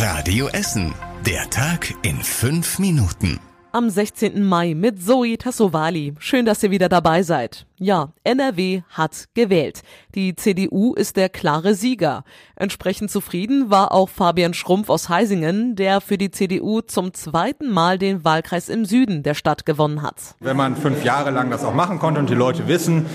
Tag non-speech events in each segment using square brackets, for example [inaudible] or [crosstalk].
Radio Essen. Der Tag in fünf Minuten. Am 16. Mai mit Zoe Tassovali. Schön, dass ihr wieder dabei seid. Ja, NRW hat gewählt. Die CDU ist der klare Sieger. Entsprechend zufrieden war auch Fabian Schrumpf aus Heisingen, der für die CDU zum zweiten Mal den Wahlkreis im Süden der Stadt gewonnen hat. Wenn man fünf Jahre lang das auch machen konnte und die Leute wissen,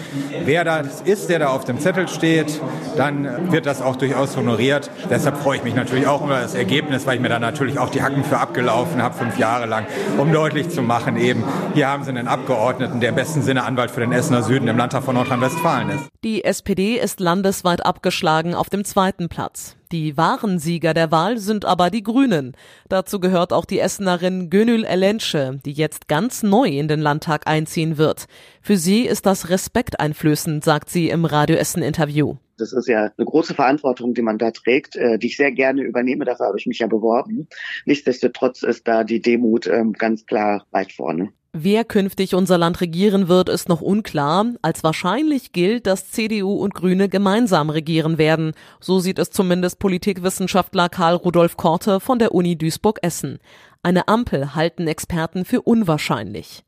wer das ist, der da auf dem Zettel steht, dann wird das auch durchaus honoriert. Deshalb freue ich mich natürlich auch über das Ergebnis, weil ich mir da natürlich auch die Hacken für abgelaufen habe, fünf Jahre lang, um deutlich zu machen, eben, hier haben Sie einen Abgeordneten, der im besten Sinne Anwalt für den Essener Süden im Landtag von Nordrhein-Westfalen ist. Die SPD ist landesweit abgeschlagen auf dem zweiten Platz. Die wahren Sieger der Wahl sind aber die Grünen. Dazu gehört auch die Essenerin Gönül Elensche, die jetzt ganz neu in den Landtag einziehen wird. Für sie ist das respekteinflößend, sagt sie im Radio Essen Interview. Das ist ja eine große Verantwortung, die man da trägt, äh, die ich sehr gerne übernehme. Dafür habe ich mich ja beworben. Nichtsdestotrotz ist da die Demut ähm, ganz klar weit vorne. Wer künftig unser Land regieren wird, ist noch unklar. Als wahrscheinlich gilt, dass CDU und Grüne gemeinsam regieren werden. So sieht es zumindest Politikwissenschaftler Karl Rudolf Korte von der Uni Duisburg-Essen. Eine Ampel halten Experten für unwahrscheinlich.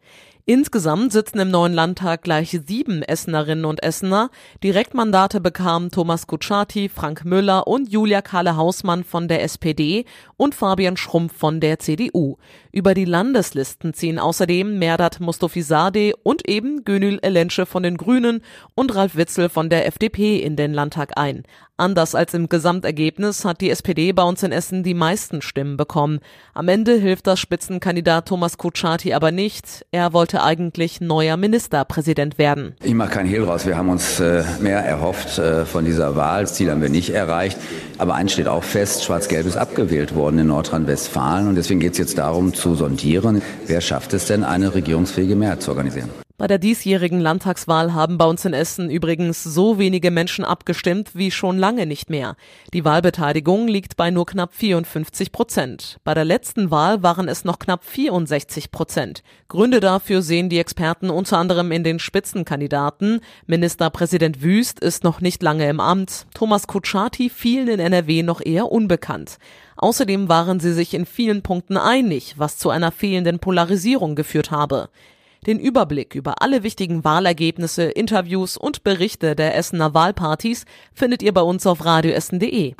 Insgesamt sitzen im neuen Landtag gleich sieben Essenerinnen und Essener. Direktmandate bekamen Thomas Kutschaty, Frank Müller und Julia Kahle-Hausmann von der SPD und Fabian Schrumpf von der CDU. Über die Landeslisten ziehen außerdem Merdat Mustofizadeh und eben Gönül Elensche von den Grünen und Ralf Witzel von der FDP in den Landtag ein. Anders als im Gesamtergebnis hat die SPD bei uns in Essen die meisten Stimmen bekommen. Am Ende hilft das Spitzenkandidat Thomas Kutschaty aber nicht. Er wollte eigentlich neuer Ministerpräsident werden. Ich mache keinen Hehl raus. Wir haben uns äh, mehr erhofft äh, von dieser Wahl. Das Ziel haben wir nicht erreicht. Aber eins steht auch fest, Schwarz-Gelb ist abgewählt worden in Nordrhein-Westfalen. Und deswegen geht es jetzt darum zu sondieren, wer schafft es denn, eine regierungsfähige Mehrheit zu organisieren. Bei der diesjährigen Landtagswahl haben bei uns in Essen übrigens so wenige Menschen abgestimmt wie schon lange nicht mehr. Die Wahlbeteiligung liegt bei nur knapp 54 Prozent. Bei der letzten Wahl waren es noch knapp 64 Prozent. Gründe dafür sehen die Experten unter anderem in den Spitzenkandidaten. Ministerpräsident Wüst ist noch nicht lange im Amt. Thomas Kutschaty vielen in NRW noch eher unbekannt. Außerdem waren sie sich in vielen Punkten einig, was zu einer fehlenden Polarisierung geführt habe. Den Überblick über alle wichtigen Wahlergebnisse, Interviews und Berichte der Essener Wahlpartys findet ihr bei uns auf radioessen.de.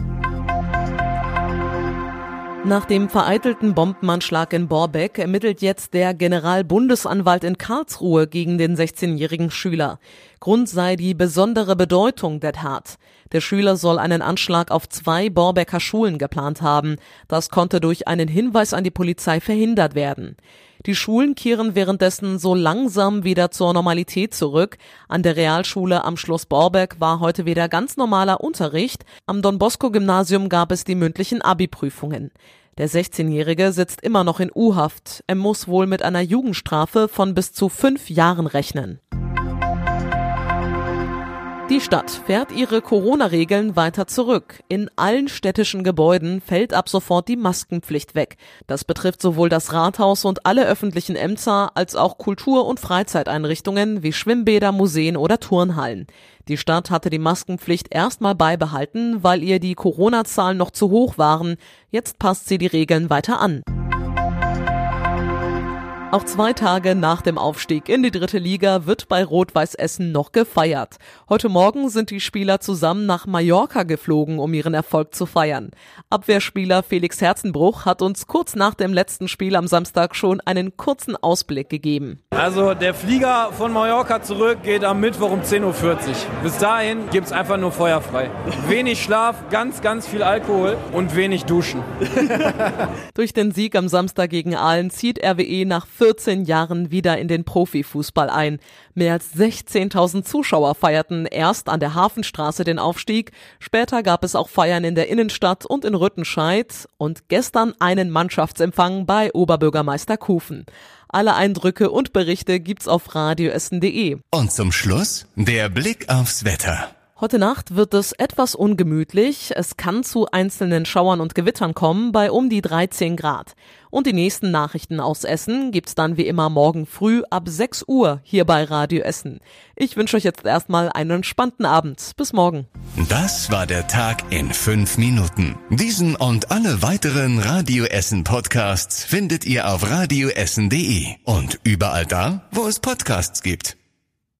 Nach dem vereitelten Bombenanschlag in Borbeck ermittelt jetzt der Generalbundesanwalt in Karlsruhe gegen den 16-jährigen Schüler. Grund sei die besondere Bedeutung der Tat. Der Schüler soll einen Anschlag auf zwei Borbecker Schulen geplant haben. Das konnte durch einen Hinweis an die Polizei verhindert werden. Die Schulen kehren währenddessen so langsam wieder zur Normalität zurück. An der Realschule am Schloss Borbeck war heute wieder ganz normaler Unterricht. Am Don Bosco Gymnasium gab es die mündlichen Abi-Prüfungen. Der 16-Jährige sitzt immer noch in U-Haft. Er muss wohl mit einer Jugendstrafe von bis zu fünf Jahren rechnen. Die Stadt fährt ihre Corona-Regeln weiter zurück. In allen städtischen Gebäuden fällt ab sofort die Maskenpflicht weg. Das betrifft sowohl das Rathaus und alle öffentlichen Ämter als auch Kultur- und Freizeiteinrichtungen wie Schwimmbäder, Museen oder Turnhallen. Die Stadt hatte die Maskenpflicht erstmal beibehalten, weil ihr die Corona-Zahlen noch zu hoch waren. Jetzt passt sie die Regeln weiter an. Auch zwei Tage nach dem Aufstieg in die dritte Liga wird bei Rot-Weiß Essen noch gefeiert. Heute Morgen sind die Spieler zusammen nach Mallorca geflogen, um ihren Erfolg zu feiern. Abwehrspieler Felix Herzenbruch hat uns kurz nach dem letzten Spiel am Samstag schon einen kurzen Ausblick gegeben. Also der Flieger von Mallorca zurück geht am Mittwoch um 10.40 Uhr. Bis dahin gibt's einfach nur feuerfrei. Wenig Schlaf, ganz, ganz viel Alkohol und wenig Duschen. [laughs] Durch den Sieg am Samstag gegen Aalen zieht RWE nach 14 Jahren wieder in den Profifußball ein. Mehr als 16.000 Zuschauer feierten erst an der Hafenstraße den Aufstieg, später gab es auch Feiern in der Innenstadt und in Rüttenscheid und gestern einen Mannschaftsempfang bei Oberbürgermeister Kufen. Alle Eindrücke und Berichte gibt's auf radioessen.de. Und zum Schluss der Blick aufs Wetter. Heute Nacht wird es etwas ungemütlich. Es kann zu einzelnen Schauern und Gewittern kommen bei um die 13 Grad. Und die nächsten Nachrichten aus Essen gibt's dann wie immer morgen früh ab 6 Uhr hier bei Radio Essen. Ich wünsche euch jetzt erstmal einen entspannten Abend. Bis morgen. Das war der Tag in fünf Minuten. Diesen und alle weiteren Radio Essen Podcasts findet ihr auf radioessen.de und überall da, wo es Podcasts gibt.